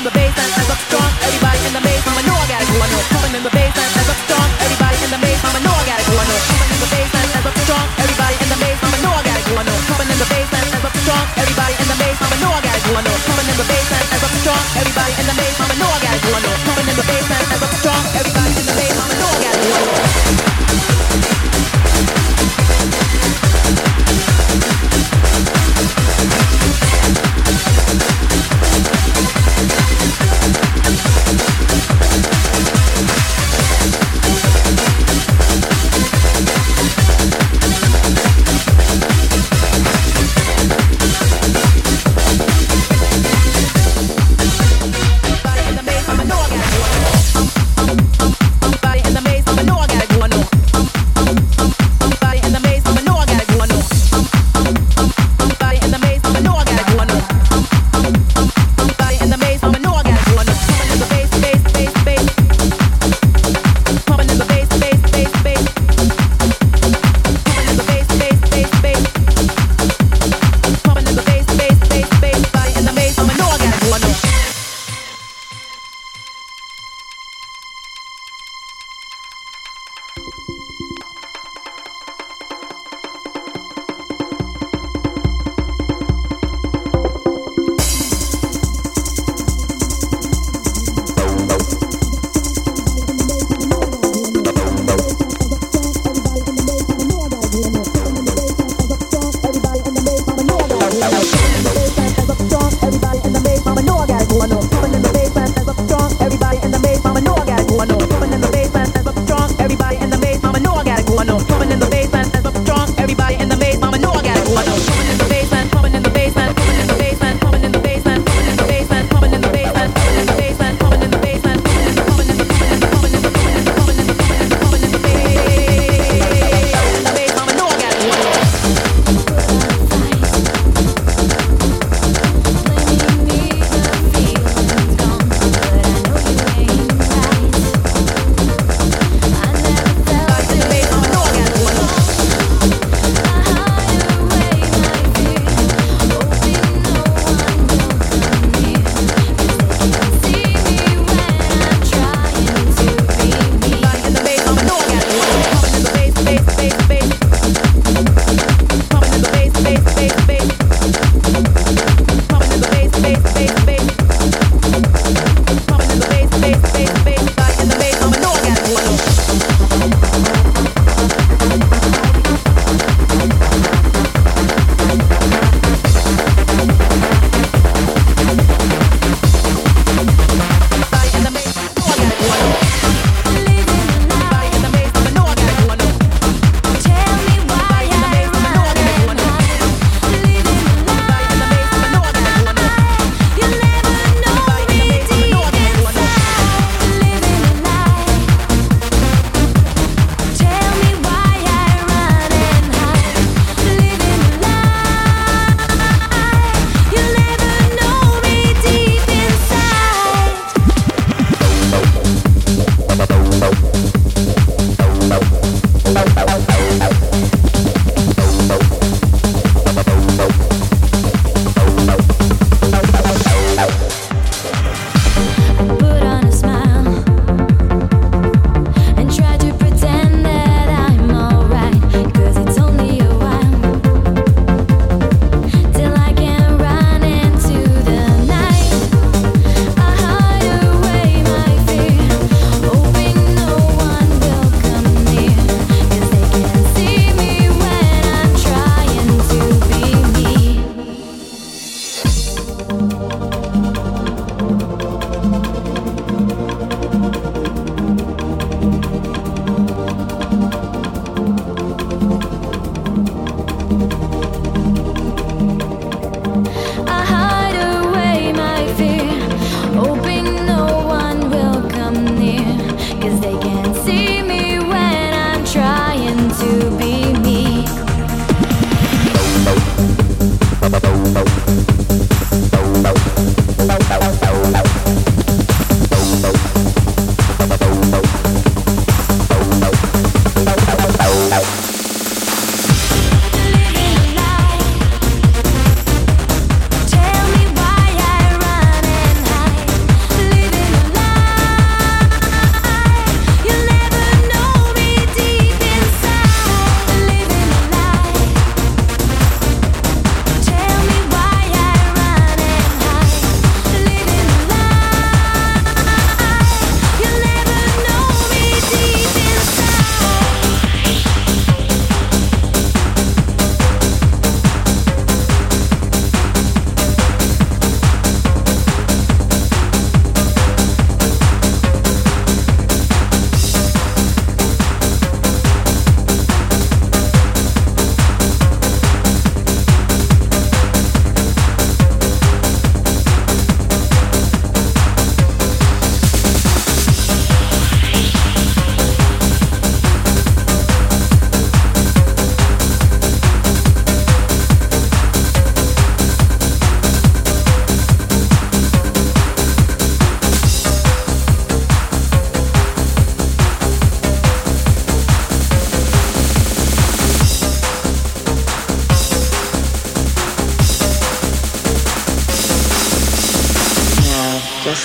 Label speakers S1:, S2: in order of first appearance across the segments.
S1: in the and hands up strong. Everybody in the bass, mama know I got it going on. Pumping in the and hands up strong. Everybody in the bass, mama know I got it going on. Pumping in the and hands up strong. Everybody in the bass, mama know I got it going on. Pumping in the and hands up strong. Everybody in the bass, mama know I got it going on. Pumping in the and hands up strong. Everybody in the bass, mama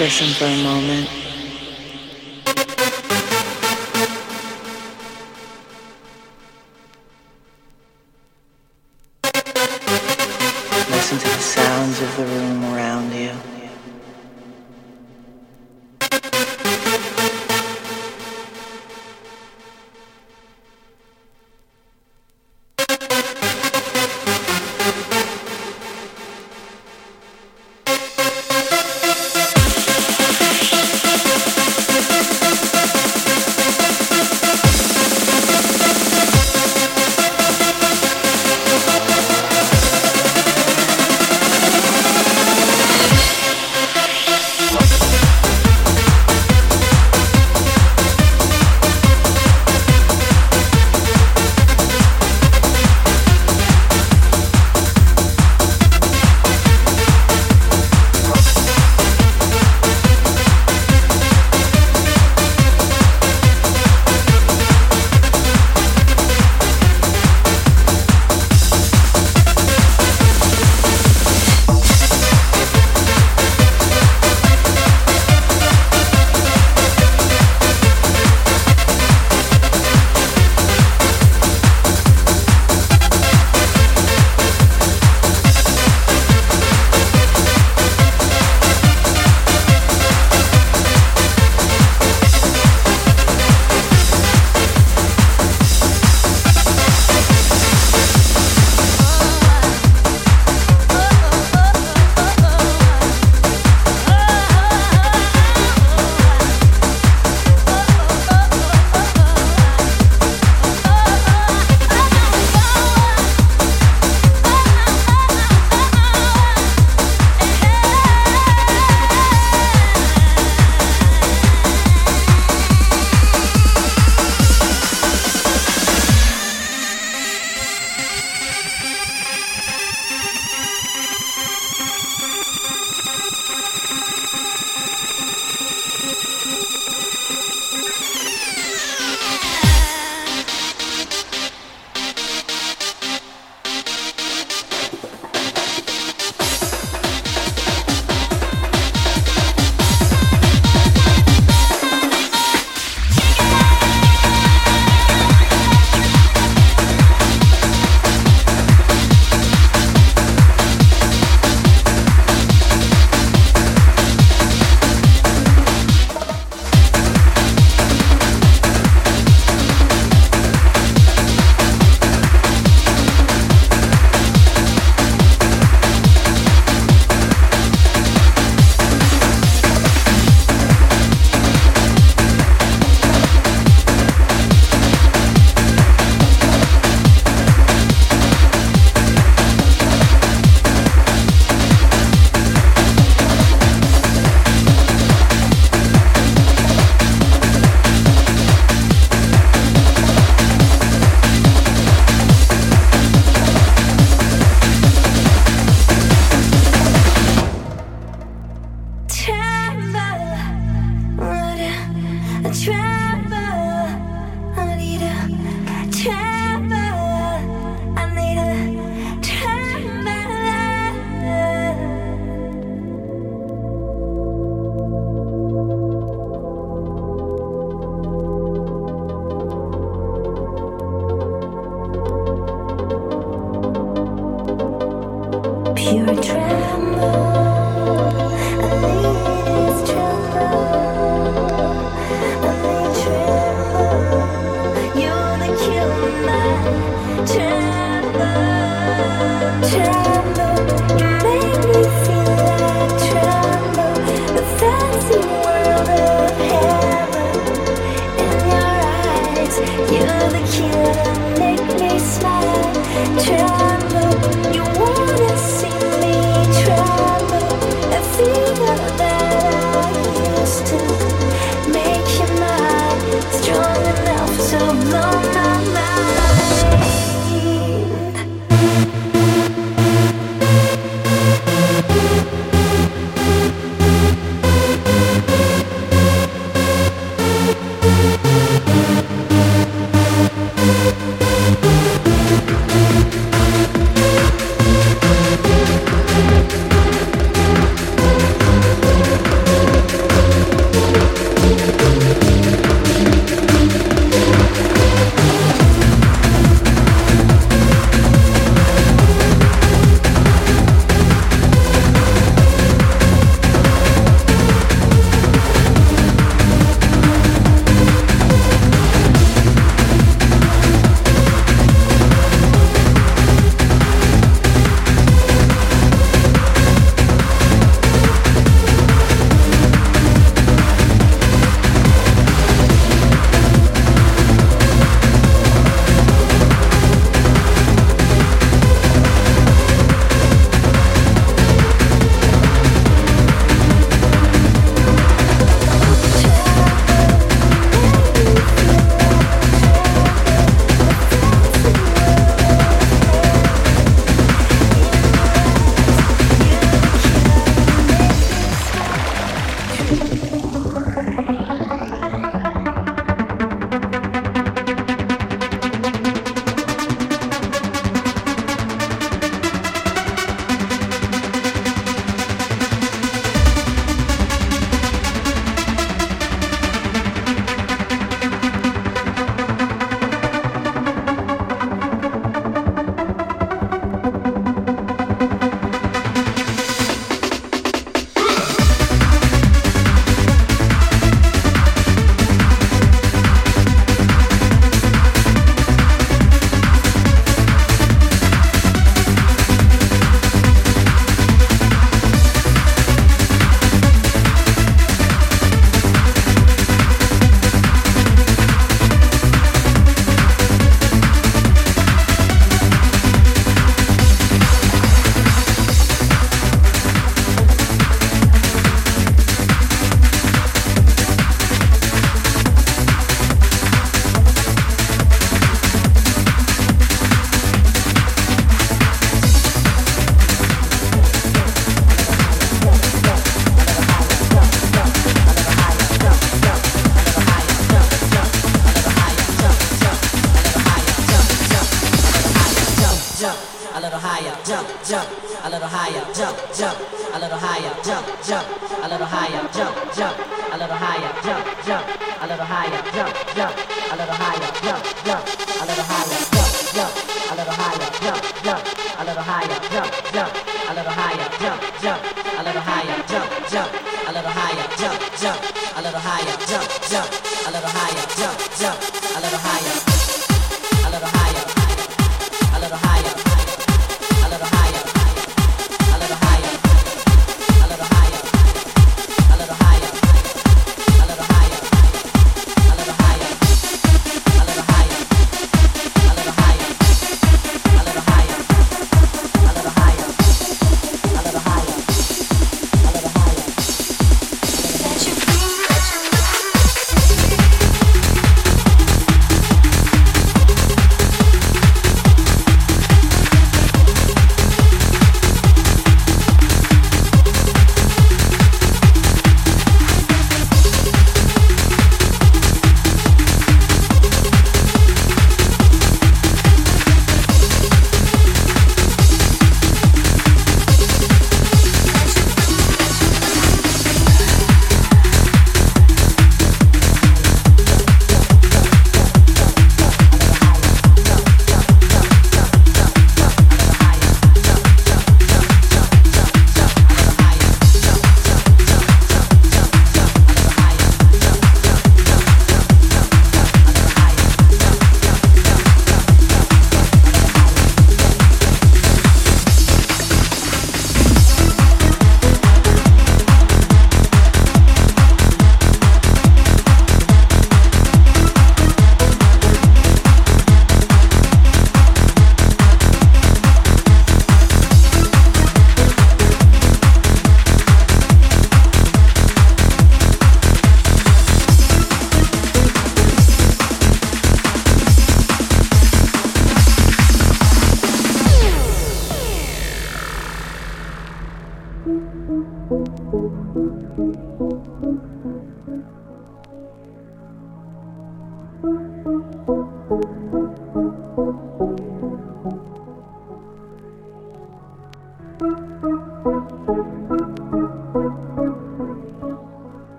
S2: Listen for a moment. Listen to the sounds of the room around you.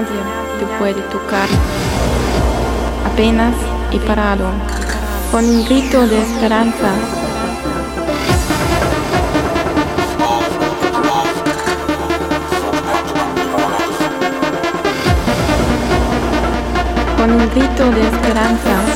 S3: Nadie te puede tocar. Apenas he parado, con un grito de esperanza. Con un grito de esperanza.